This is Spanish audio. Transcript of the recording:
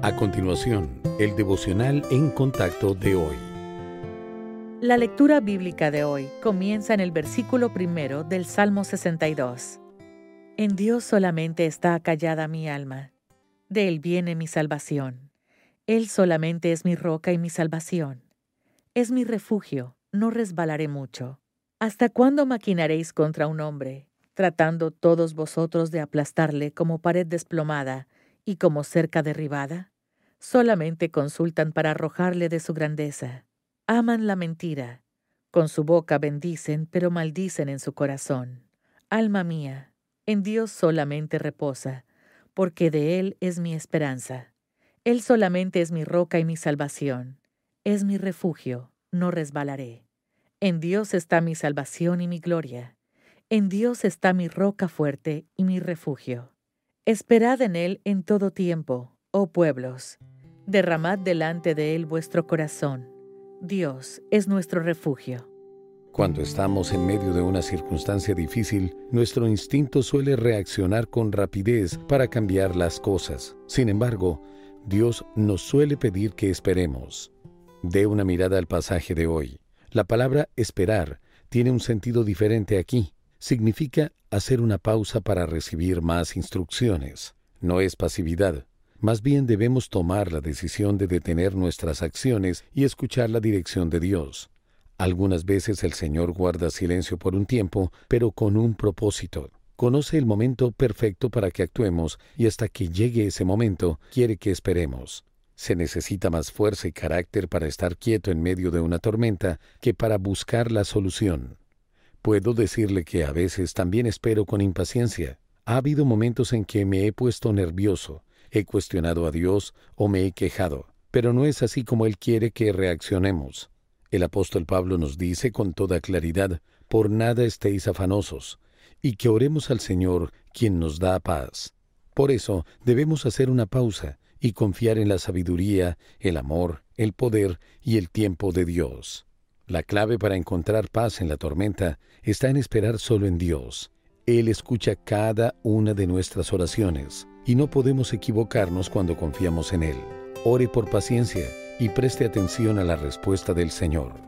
A continuación, el devocional en contacto de hoy. La lectura bíblica de hoy comienza en el versículo primero del Salmo 62. En Dios solamente está callada mi alma. De Él viene mi salvación. Él solamente es mi roca y mi salvación. Es mi refugio, no resbalaré mucho. ¿Hasta cuándo maquinaréis contra un hombre, tratando todos vosotros de aplastarle como pared desplomada y como cerca derribada? Solamente consultan para arrojarle de su grandeza. Aman la mentira. Con su boca bendicen, pero maldicen en su corazón. Alma mía, en Dios solamente reposa, porque de Él es mi esperanza. Él solamente es mi roca y mi salvación. Es mi refugio, no resbalaré. En Dios está mi salvación y mi gloria. En Dios está mi roca fuerte y mi refugio. Esperad en Él en todo tiempo, oh pueblos. Derramad delante de Él vuestro corazón. Dios es nuestro refugio. Cuando estamos en medio de una circunstancia difícil, nuestro instinto suele reaccionar con rapidez para cambiar las cosas. Sin embargo, Dios nos suele pedir que esperemos. Dé una mirada al pasaje de hoy. La palabra esperar tiene un sentido diferente aquí significa hacer una pausa para recibir más instrucciones. No es pasividad. Más bien debemos tomar la decisión de detener nuestras acciones y escuchar la dirección de Dios. Algunas veces el Señor guarda silencio por un tiempo, pero con un propósito. Conoce el momento perfecto para que actuemos y hasta que llegue ese momento quiere que esperemos. Se necesita más fuerza y carácter para estar quieto en medio de una tormenta que para buscar la solución. Puedo decirle que a veces también espero con impaciencia. Ha habido momentos en que me he puesto nervioso, he cuestionado a Dios o me he quejado, pero no es así como Él quiere que reaccionemos. El apóstol Pablo nos dice con toda claridad, por nada estéis afanosos, y que oremos al Señor, quien nos da paz. Por eso debemos hacer una pausa y confiar en la sabiduría, el amor, el poder y el tiempo de Dios. La clave para encontrar paz en la tormenta está en esperar solo en Dios. Él escucha cada una de nuestras oraciones y no podemos equivocarnos cuando confiamos en Él. Ore por paciencia y preste atención a la respuesta del Señor.